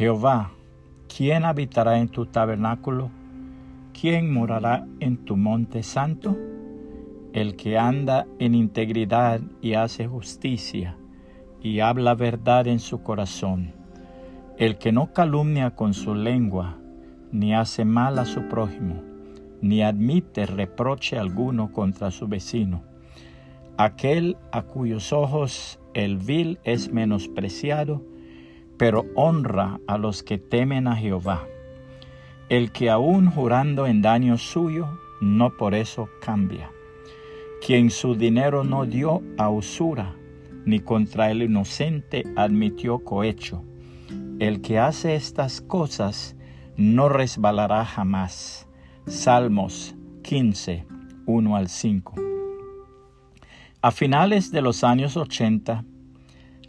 Jehová, ¿quién habitará en tu tabernáculo? ¿Quién morará en tu monte santo? El que anda en integridad y hace justicia y habla verdad en su corazón. El que no calumnia con su lengua, ni hace mal a su prójimo, ni admite reproche alguno contra su vecino. Aquel a cuyos ojos el vil es menospreciado, pero honra a los que temen a Jehová. El que aun jurando en daño suyo, no por eso cambia. Quien su dinero no dio a usura, ni contra el inocente admitió cohecho. El que hace estas cosas no resbalará jamás. Salmos 15, 1 al 5. A finales de los años 80,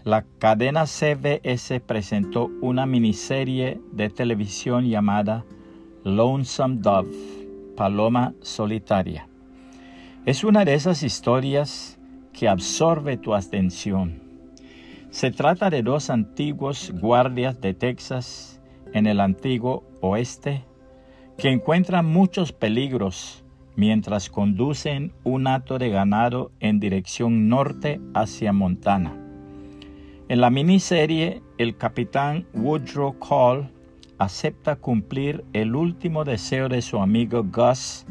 la cadena CBS presentó una miniserie de televisión llamada Lonesome Dove, Paloma Solitaria. Es una de esas historias que absorbe tu atención. Se trata de dos antiguos guardias de Texas en el antiguo oeste que encuentran muchos peligros mientras conducen un hato de ganado en dirección norte hacia Montana. En la miniserie, el capitán Woodrow Call acepta cumplir el último deseo de su amigo Gus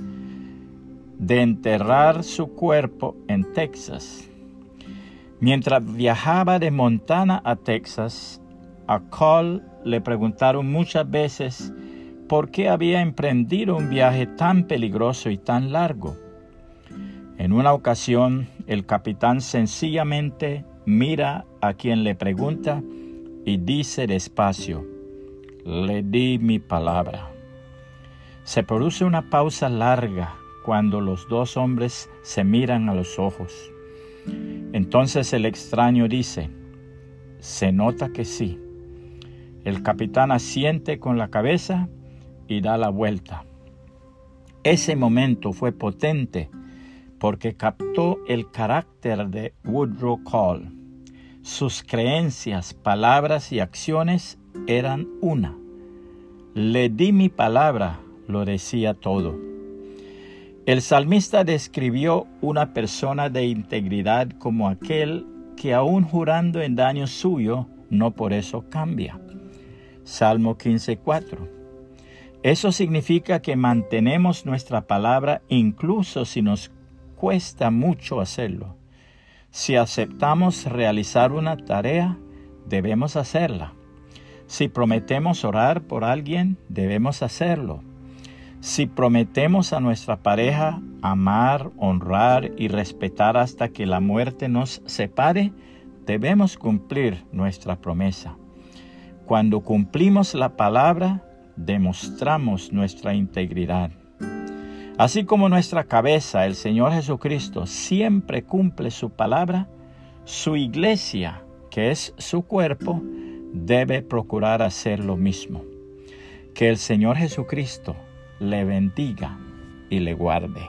de enterrar su cuerpo en Texas. Mientras viajaba de Montana a Texas, a Call le preguntaron muchas veces por qué había emprendido un viaje tan peligroso y tan largo. En una ocasión, el capitán sencillamente mira a quien le pregunta y dice despacio, le di mi palabra. Se produce una pausa larga cuando los dos hombres se miran a los ojos. Entonces el extraño dice, se nota que sí. El capitán asiente con la cabeza y da la vuelta. Ese momento fue potente porque captó el carácter de Woodrow Call. Sus creencias, palabras y acciones eran una. Le di mi palabra, lo decía todo. El salmista describió una persona de integridad como aquel que aun jurando en daño suyo, no por eso cambia. Salmo 15.4. Eso significa que mantenemos nuestra palabra incluso si nos cuesta mucho hacerlo. Si aceptamos realizar una tarea, debemos hacerla. Si prometemos orar por alguien, debemos hacerlo. Si prometemos a nuestra pareja amar, honrar y respetar hasta que la muerte nos separe, debemos cumplir nuestra promesa. Cuando cumplimos la palabra, demostramos nuestra integridad. Así como nuestra cabeza, el Señor Jesucristo, siempre cumple su palabra, su iglesia, que es su cuerpo, debe procurar hacer lo mismo. Que el Señor Jesucristo le bendiga y le guarde.